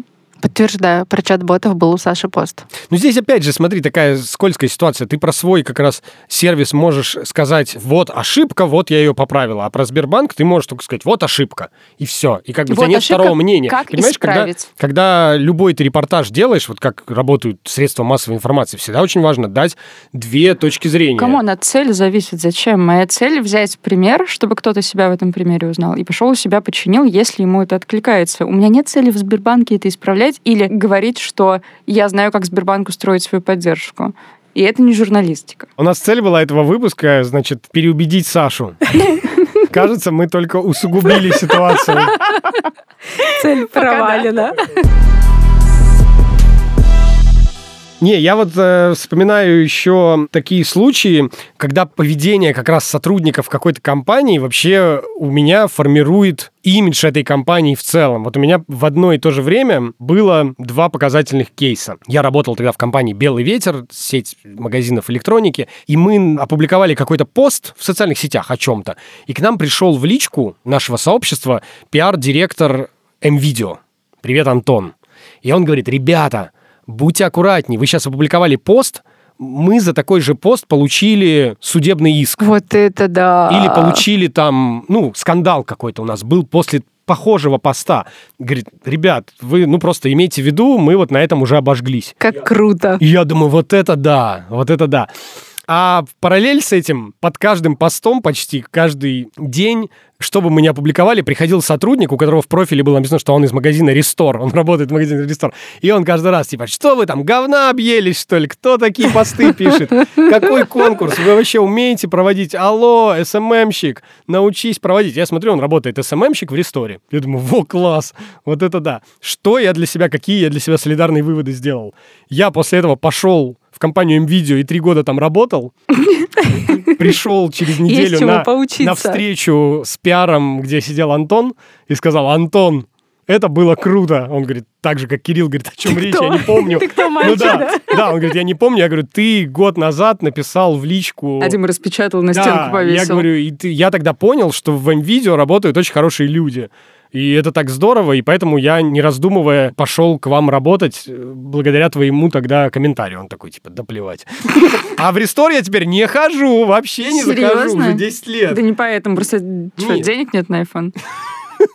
Подтверждаю, про чат-ботов был у Саши пост. Ну, здесь опять же, смотри, такая скользкая ситуация. Ты про свой как раз сервис можешь сказать, вот ошибка, вот я ее поправила. А про Сбербанк ты можешь только сказать, вот ошибка. И все. И как бы у Вот тебя нет ошибка, второго мнения. как Понимаешь, когда, исправить? когда любой ты репортаж делаешь, вот как работают средства массовой информации, всегда очень важно дать две точки зрения. Кому от цели зависит? Зачем? Моя цель взять пример, чтобы кто-то себя в этом примере узнал, и пошел у себя починил, если ему это откликается. У меня нет цели в Сбербанке это исправлять или говорить, что я знаю, как Сбербанк устроить свою поддержку. И это не журналистика. У нас цель была этого выпуска, значит, переубедить Сашу. Кажется, мы только усугубили ситуацию. Цель провалена. Не, я вот э, вспоминаю еще такие случаи, когда поведение как раз сотрудников какой-то компании вообще у меня формирует имидж этой компании в целом. Вот у меня в одно и то же время было два показательных кейса. Я работал тогда в компании «Белый ветер», сеть магазинов электроники, и мы опубликовали какой-то пост в социальных сетях о чем-то, и к нам пришел в личку нашего сообщества пиар-директор МВидео. Привет, Антон. И он говорит, ребята, будьте аккуратнее, вы сейчас опубликовали пост, мы за такой же пост получили судебный иск. Вот это да. Или получили там, ну, скандал какой-то у нас был после похожего поста. Говорит, ребят, вы, ну, просто имейте в виду, мы вот на этом уже обожглись. Как круто. И я думаю, вот это да, вот это да. А в параллель с этим, под каждым постом почти каждый день, чтобы мы не опубликовали, приходил сотрудник, у которого в профиле было написано, что он из магазина Рестор, он работает в магазине Рестор. И он каждый раз, типа, что вы там, говна объелись, что ли? Кто такие посты пишет? Какой конкурс? Вы вообще умеете проводить? Алло, СММщик, научись проводить. Я смотрю, он работает СММщик в Ресторе. Я думаю, во, класс, вот это да. Что я для себя, какие я для себя солидарные выводы сделал? Я после этого пошел в компанию МВидео и три года там работал, пришел через неделю на, на встречу с пиаром, где сидел Антон, и сказал, Антон, это было круто. Он говорит, так же, как Кирилл говорит, о чем речь, я не помню. Ты кто, Ну мальчик, да, да? да, он говорит, я не помню. Я говорю, ты год назад написал в личку... А Дима распечатал, на Да, стенку повесил. я говорю, и ты- я тогда понял, что в МВидео работают очень хорошие люди. И это так здорово, и поэтому я, не раздумывая, пошел к вам работать э, благодаря твоему тогда комментарию. Он такой, типа, да плевать. А в Рестор я теперь не хожу, вообще не захожу уже 10 лет. Да не поэтому, просто денег нет на iPhone?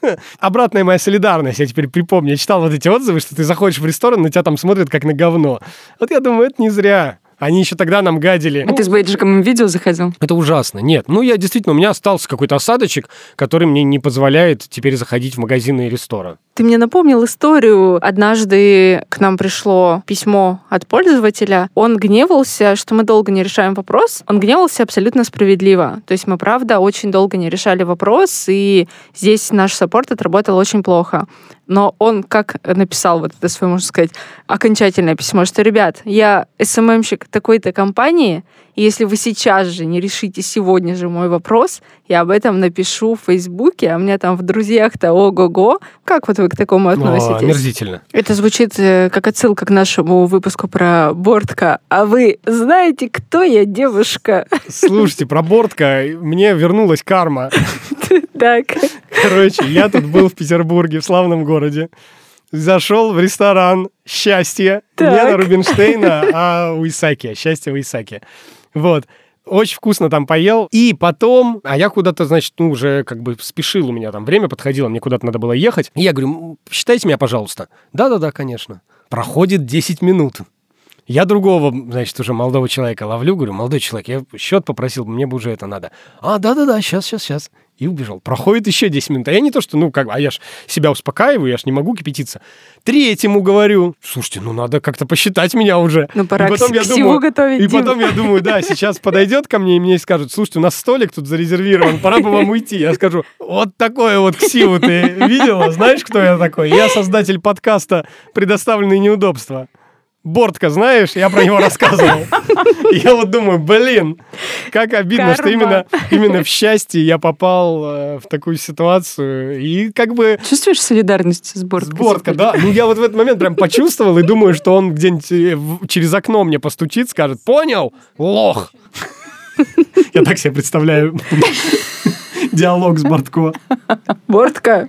Обратная моя солидарность, я теперь припомню. Я читал вот эти отзывы, что ты заходишь в ресторан, на тебя там смотрят как на говно. Вот я думаю, это не зря. Они еще тогда нам гадили. А ты с бейджиком видео заходил? Это ужасно. Нет, ну я действительно, у меня остался какой-то осадочек, который мне не позволяет теперь заходить в магазины и ресторан. Ты мне напомнил историю. Однажды к нам пришло письмо от пользователя. Он гневался, что мы долго не решаем вопрос. Он гневался абсолютно справедливо. То есть мы, правда, очень долго не решали вопрос, и здесь наш саппорт отработал очень плохо. Но он как написал вот это свое, можно сказать, окончательное письмо, что, ребят, я СММщик такой-то компании, и если вы сейчас же не решите сегодня же мой вопрос, я об этом напишу в Фейсбуке, а у меня там в друзьях-то ого-го. Как вот вы к такому О, относитесь? омерзительно. Это звучит э, как отсылка к нашему выпуску про Бортка. А вы знаете, кто я, девушка? Слушайте, про Бортка, мне вернулась карма. Так. Короче, я тут был в Петербурге, в славном городе. Зашел в ресторан «Счастье». Не Так. на Рубинштейна, а у Исаки. «Счастье» у Исаки. Вот. очень вкусно там поел. И потом, а я куда-то, значит, ну, уже как бы спешил, у меня там время подходило, мне куда-то надо было ехать. И я говорю, «М, считайте меня, пожалуйста. Да-да-да, конечно. Проходит 10 минут. Я другого, значит, уже молодого человека ловлю, говорю, молодой человек, я счет попросил, мне бы уже это надо. А, да-да-да, сейчас, сейчас, сейчас. И убежал. Проходит еще 10 минут. А я не то, что, ну, как, бы, а я ж себя успокаиваю, я ж не могу кипятиться. Третьему говорю, слушайте, ну, надо как-то посчитать меня уже. Ну, пора И потом к, я к думаю, готовить, и Дима. потом я думаю, да, сейчас подойдет ко мне и мне скажут, слушайте, у нас столик тут зарезервирован, пора бы вам уйти. Я скажу, вот такое вот ксиву ты видела? Знаешь, кто я такой? Я создатель подкаста «Предоставленные неудобства». Бортка, знаешь, я про него рассказывал. Я вот думаю, блин, как обидно, что именно, именно в счастье я попал э, в такую ситуацию. И как бы Чувствуешь солидарность с Борткой? Сборка, да. Ну, я вот в этот момент прям почувствовал и думаю, что он где-нибудь э, через окно мне постучит, скажет, понял, лох. Я так себе представляю диалог с Бортко. Бортка.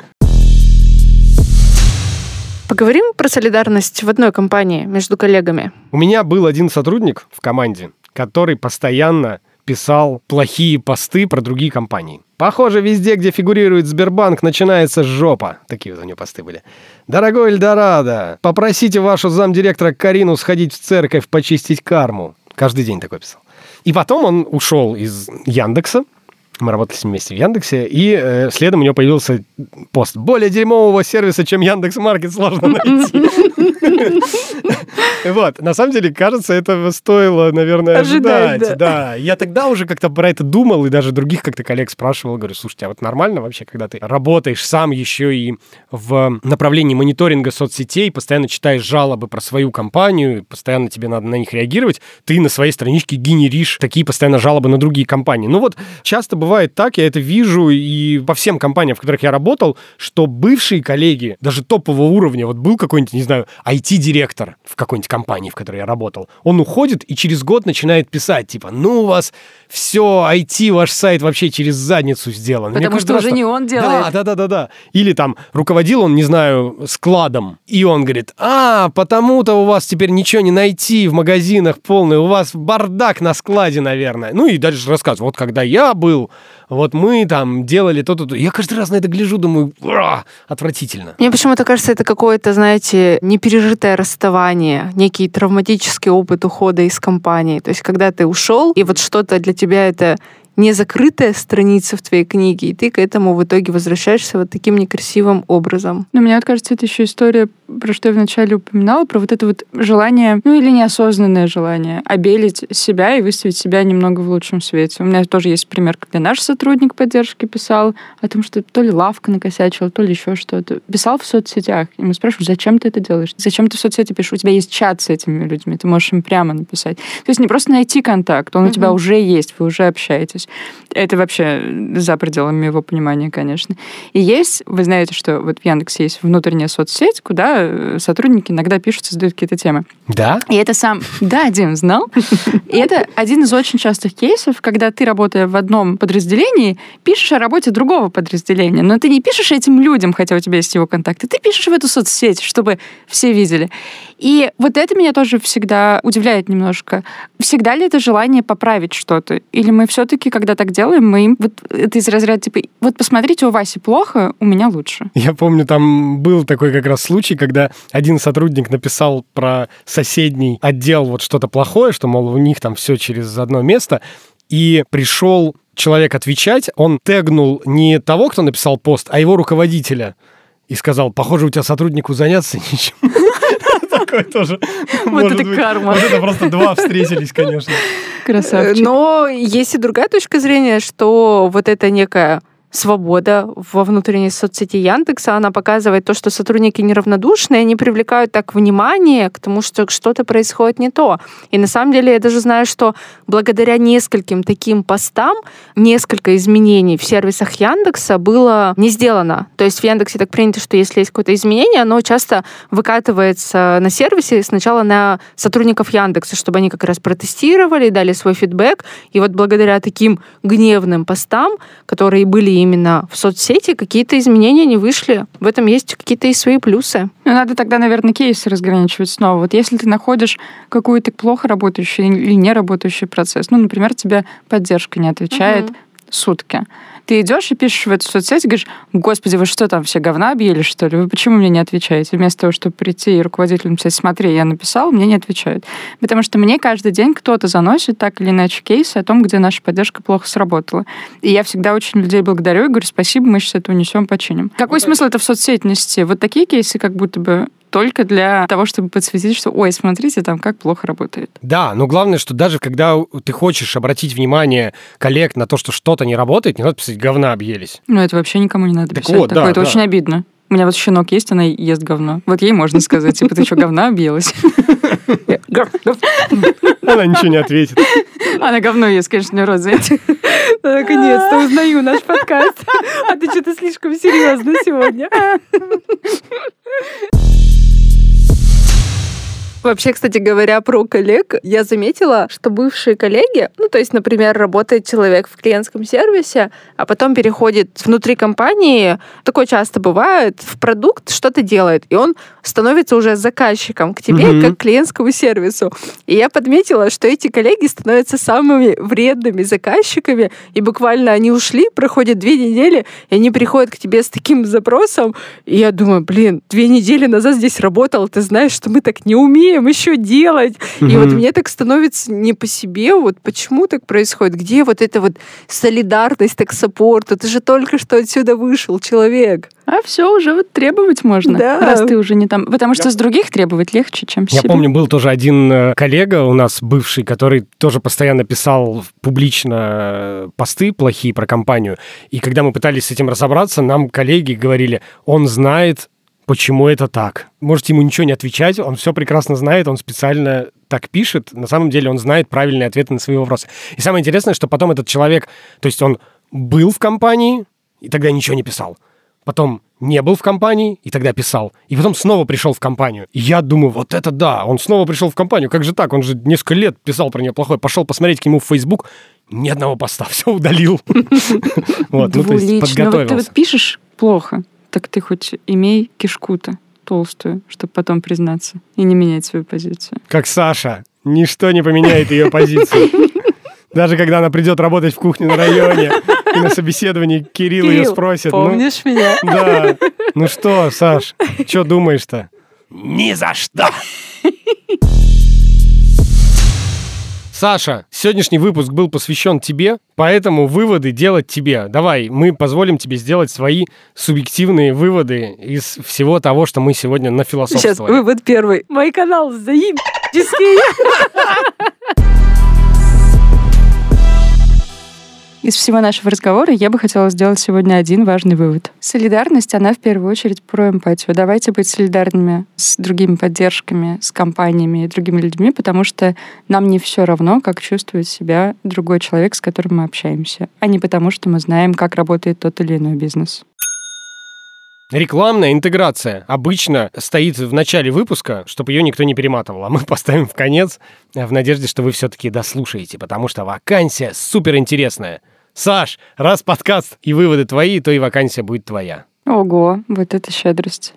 Поговорим про солидарность в одной компании между коллегами. У меня был один сотрудник в команде, который постоянно писал плохие посты про другие компании. Похоже, везде, где фигурирует Сбербанк, начинается жопа. Такие вот у него посты были. Дорогой Эльдорадо, попросите вашу замдиректора Карину сходить в церковь почистить карму. Каждый день такой писал. И потом он ушел из Яндекса. Мы работали с ним вместе в Яндексе, и э, следом у него появился пост. Более дерьмового сервиса, чем Яндекс Маркет, сложно найти. Вот, на самом деле, кажется, этого стоило, наверное, Ожидать, ожидать. Да, я тогда уже как-то про это думал, и даже других как-то коллег спрашивал, говорю, слушайте, а вот нормально вообще, когда ты работаешь сам еще и в направлении мониторинга соцсетей, постоянно читаешь жалобы про свою компанию, постоянно тебе надо на них реагировать, ты на своей страничке генеришь такие постоянно жалобы на другие компании. Ну вот, часто бывает так, я это вижу и по всем компаниям, в которых я работал, что бывшие коллеги, даже топового уровня, вот был какой-нибудь, не знаю, IT-директор в какой-нибудь компании, в которой я работал, он уходит и через год начинает писать, типа, ну у вас все, IT, ваш сайт вообще через задницу сделан. Мне Потому каждый что раз уже так, не он делает. Да, да, да, да, да. Или там руководил он, не знаю, складом, и он говорит, а, потому-то у вас теперь ничего не найти в магазинах полный, у вас бардак на складе, наверное. Ну и дальше рассказывает, вот когда я был, вот мы там делали то-то, то. Я каждый раз на это гляжу, думаю, «Ура!» отвратительно. Мне почему-то кажется, это какое-то, знаете, непережитое расставание, некий травматический опыт ухода из компании. То есть, когда ты ушел, и вот что-то для тебя это не закрытая страница в твоей книге, и ты к этому в итоге возвращаешься вот таким некрасивым образом. Но мне вот кажется, это еще история, про что я вначале упоминала, про вот это вот желание, ну или неосознанное желание, обелить себя и выставить себя немного в лучшем свете. У меня тоже есть пример, когда наш сотрудник поддержки писал о том, что то ли лавка накосячила, то ли еще что-то. Писал в соцсетях. И мы спрашиваем, зачем ты это делаешь? Зачем ты в соцсети пишешь? У тебя есть чат с этими людьми, ты можешь им прямо написать. То есть не просто найти контакт, он у тебя уже есть, вы уже общаетесь. Это вообще за пределами его понимания, конечно. И есть, вы знаете, что вот в Яндексе есть внутренняя соцсеть, куда э, сотрудники иногда пишут, создают какие-то темы. Да? И это сам... Да, Дим, знал. И это один из очень частых кейсов, когда ты, работая в одном подразделении, пишешь о работе другого подразделения. Но ты не пишешь этим людям, хотя у тебя есть его контакты. Ты пишешь в эту соцсеть, чтобы все видели. И вот это меня тоже всегда удивляет немножко. Всегда ли это желание поправить что-то? Или мы все-таки, когда так делаем, мы им... Вот это из разряда типа, вот посмотрите, у Васи плохо, у меня лучше. Я помню, там был такой как раз случай, когда один сотрудник написал про соседний отдел вот что-то плохое, что, мол, у них там все через одно место, и пришел человек отвечать, он тегнул не того, кто написал пост, а его руководителя. И сказал, похоже, у тебя сотруднику заняться нечем. Такое тоже Вот это карма. Вот это просто два встретились, конечно. Красавчик. Но есть и другая точка зрения, что вот эта некая свобода во внутренней соцсети Яндекса, она показывает то, что сотрудники неравнодушны, они привлекают так внимание к тому, что что-то происходит не то. И на самом деле я даже знаю, что благодаря нескольким таким постам несколько изменений в сервисах Яндекса было не сделано. То есть в Яндексе так принято, что если есть какое-то изменение, оно часто выкатывается на сервисе сначала на сотрудников Яндекса, чтобы они как раз протестировали, дали свой фидбэк. И вот благодаря таким гневным постам, которые были именно в соцсети, какие-то изменения не вышли. В этом есть какие-то и свои плюсы. Ну, надо тогда, наверное, кейсы разграничивать снова. Вот если ты находишь какой-то плохо работающий или не работающий процесс, ну, например, тебе поддержка не отвечает, Мгм. сутки. Ты идешь и пишешь в эту соцсеть, и говоришь, господи, вы что там, все говна объели, что ли? Вы почему мне не отвечаете? Вместо того, чтобы прийти и руководителю написать, смотри, я написал, мне не отвечают. Потому что мне каждый день кто-то заносит так или иначе кейсы о том, где наша поддержка плохо сработала. И я всегда очень людей благодарю и говорю, спасибо, мы сейчас это унесем, починим. Какой смысл это в соцсеть нести? Вот такие кейсы как будто бы только для того, чтобы подсветить, что, ой, смотрите, там как плохо работает. Да, но главное, что даже когда ты хочешь обратить внимание коллег на то, что что-то не работает, не надо писать «говна объелись». Ну, это вообще никому не надо Так писать. вот, Такое, да, это да. очень обидно. У меня вот щенок есть, она ест говно. Вот ей можно сказать, типа, ты что, говна объелась? Она ничего не ответит. Она говно ест, конечно, не рот заедь. Наконец-то узнаю наш подкаст. А ты что-то слишком серьезно сегодня. Вообще, кстати говоря, про коллег, я заметила, что бывшие коллеги, ну, то есть, например, работает человек в клиентском сервисе, а потом переходит внутри компании, такое часто бывает, в продукт что-то делает, и он становится уже заказчиком к тебе, Мгм. как к клиентскому сервису. И я подметила, что эти коллеги становятся самыми вредными заказчиками, и буквально они ушли, проходят две недели, и они приходят к тебе с таким запросом, и я думаю, блин, две недели назад здесь работал, ты знаешь, что мы так не умеем еще делать. И Мгм. вот мне так становится не по себе, вот почему так происходит, где вот эта вот солидарность, так саппорта, ты же только что отсюда вышел, человек. А все, уже вот требовать можно, Да. раз ты уже не там. Потому что с других требовать легче, чем с Я себя. помню, был тоже один э, коллега у нас бывший, который тоже постоянно писал публично э, посты плохие про компанию. И когда мы пытались с этим разобраться, нам коллеги говорили, он знает, почему это так. Можете ему ничего не отвечать, он все прекрасно знает, он специально так пишет. На самом деле он знает правильные ответы на свои вопросы. И самое интересное, что потом этот человек, то есть он был в компании и тогда ничего не писал. Потом не был в компании и тогда писал. И потом снова пришел в компанию. И я думаю, вот это да, он снова пришел в компанию. Как же так? Он же несколько лет писал про нее плохое. Пошел посмотреть к нему в Facebook, ни одного поста, все удалил. Вот, ну то есть Двулично. Вот ты подготовился. вот пишешь плохо, так ты хоть имей кишку-то толстую, чтобы потом признаться и не менять свою позицию. Как Саша. Ничто не поменяет ее позицию. Даже когда она придет работать в кухне на районе, и на собеседовании Кирилл, ее Кирилл, спросит. ну, помнишь меня? Да. Ну что, Саш, что думаешь-то? Ни за что. Саша, сегодняшний выпуск был посвящен тебе, поэтому выводы делать тебе. Давай, мы позволим тебе сделать свои субъективные выводы из всего того, что мы сегодня Сейчас, нафилософствовали. вывод первый. Мой канал заебический. Из всего нашего разговора я бы хотела сделать сегодня один важный вывод. Солидарность, она в первую очередь про эмпатию. Давайте быть солидарными с другими поддержками, с компаниями и другими людьми, потому что нам не все равно, как чувствует себя другой человек, с которым мы общаемся, а не потому, что мы знаем, как работает тот или иной бизнес. Рекламная интеграция обычно стоит в начале выпуска, чтобы ее никто не перематывал, а мы поставим в конец э, в надежде, что вы все-таки дослушаете, потому что вакансия супер интересная. Саш, раз подкаст и выводы твои, то и вакансия будет твоя. Ого, вот это щедрость.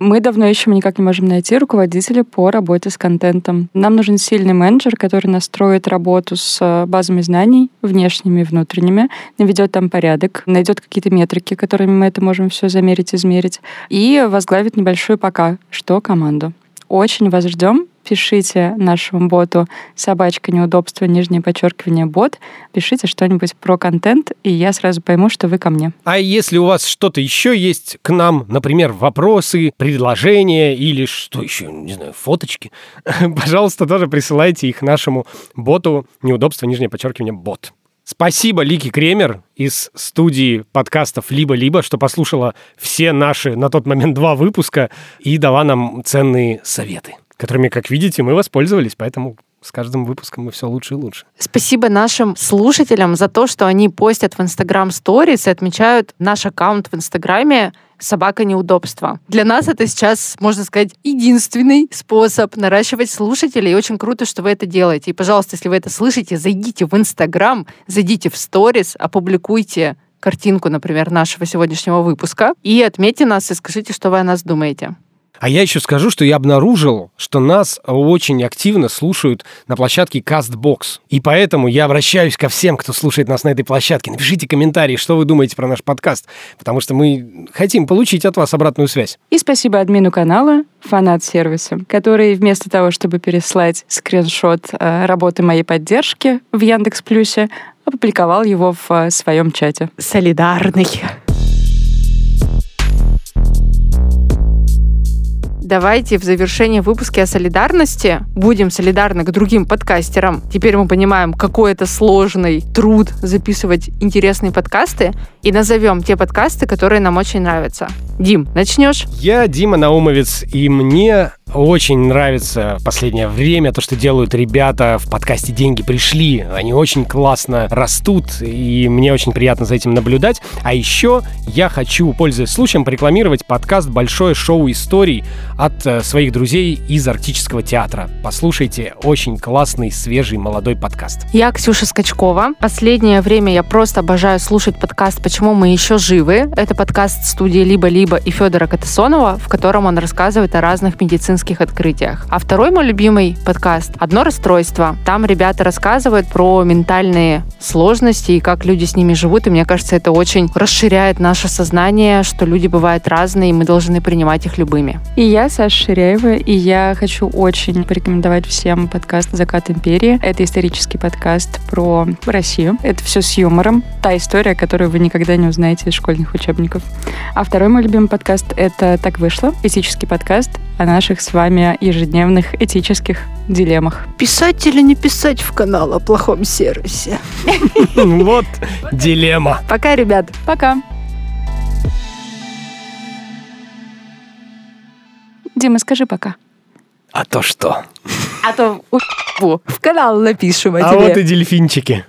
Мы давно ищем и никак не можем найти руководителя по работе с контентом. Нам нужен сильный менеджер, который настроит работу с э, базами знаний, внешними и внутренними, наведет там порядок, найдет какие-то метрики, которыми мы это можем все замерить, измерить, и возглавит небольшую пока что команду. Очень вас ждем. Пишите нашему боту собачка неудобства, нижнее подчеркивание бот. Пишите что-нибудь про контент, и я сразу пойму, что вы ко мне. А если у вас что-то еще есть к нам, например, вопросы, предложения или что еще, не знаю, фоточки, пожалуйста, тоже присылайте их нашему боту неудобство, нижнее подчеркивание, бот. Спасибо, Лики Кремер из студии подкастов «Либо-либо», что послушала все наши на тот момент два выпуска и дала нам ценные советы, которыми, как видите, мы воспользовались, поэтому с каждым выпуском мы все лучше и лучше. Спасибо нашим слушателям за то, что они постят в Инстаграм сторис и отмечают наш аккаунт в Инстаграме собака неудобства. Для нас это сейчас, можно сказать, единственный способ наращивать слушателей. И очень круто, что вы это делаете. И, пожалуйста, если вы это слышите, зайдите в Инстаграм, зайдите в сторис, опубликуйте картинку, например, нашего сегодняшнего выпуска, и отметьте нас и скажите, что вы о нас думаете. А я еще скажу, что я обнаружил, что нас очень активно слушают на площадке CastBox. И поэтому я обращаюсь ко всем, кто слушает нас на этой площадке. Напишите комментарии, что вы думаете про наш подкаст, потому что мы хотим получить от вас обратную связь. И спасибо админу канала, фанат-сервиса, который вместо того, чтобы переслать скриншот э, работы моей поддержки в Яндекс Плюсе, опубликовал его в э, своем чате. Солидарный. Давайте в завершении выпуска о солидарности будем солидарны к другим подкастерам. Теперь мы понимаем, какой это сложный труд записывать интересные подкасты, и назовем те подкасты, которые нам очень нравятся. Дим, начнешь? Я Дима Наумовец, и мне очень нравится последнее время то, что делают ребята в подкасте «Деньги пришли». Они очень классно растут, и мне очень приятно за этим наблюдать. А еще я хочу, пользуясь случаем, порекламировать подкаст «Большое шоу историй» от э, своих друзей из Арктического театра. Послушайте, очень классный, свежий, молодой подкаст. Я Ксюша Скачкова. Последнее время я просто обожаю слушать подкаст «Почему мы еще живы». Это подкаст студии «Либо-либо» и Федора Катасонова, в котором он рассказывает о разных медицинских открытиях. А второй мой любимый подкаст «Одно расстройство». Там ребята рассказывают про ментальные сложности и как люди с ними живут. И мне кажется, это очень расширяет наше сознание, что люди бывают разные, и мы должны принимать их любыми. И я Саша Ширяева, и я хочу очень порекомендовать всем подкаст «Закат империи». Это исторический подкаст про Россию. Это все с юмором. Та история, которую вы никогда не узнаете из школьных учебников. А второй мой любимый подкаст — это «Так вышло», этический подкаст о наших с вами ежедневных этических дилеммах. Писать или не писать в канал о плохом сервисе? Вот дилемма. Пока, ребят. Пока. Дима, скажи пока. А то что? А то в канал напишем о А тебе. вот и дельфинчики.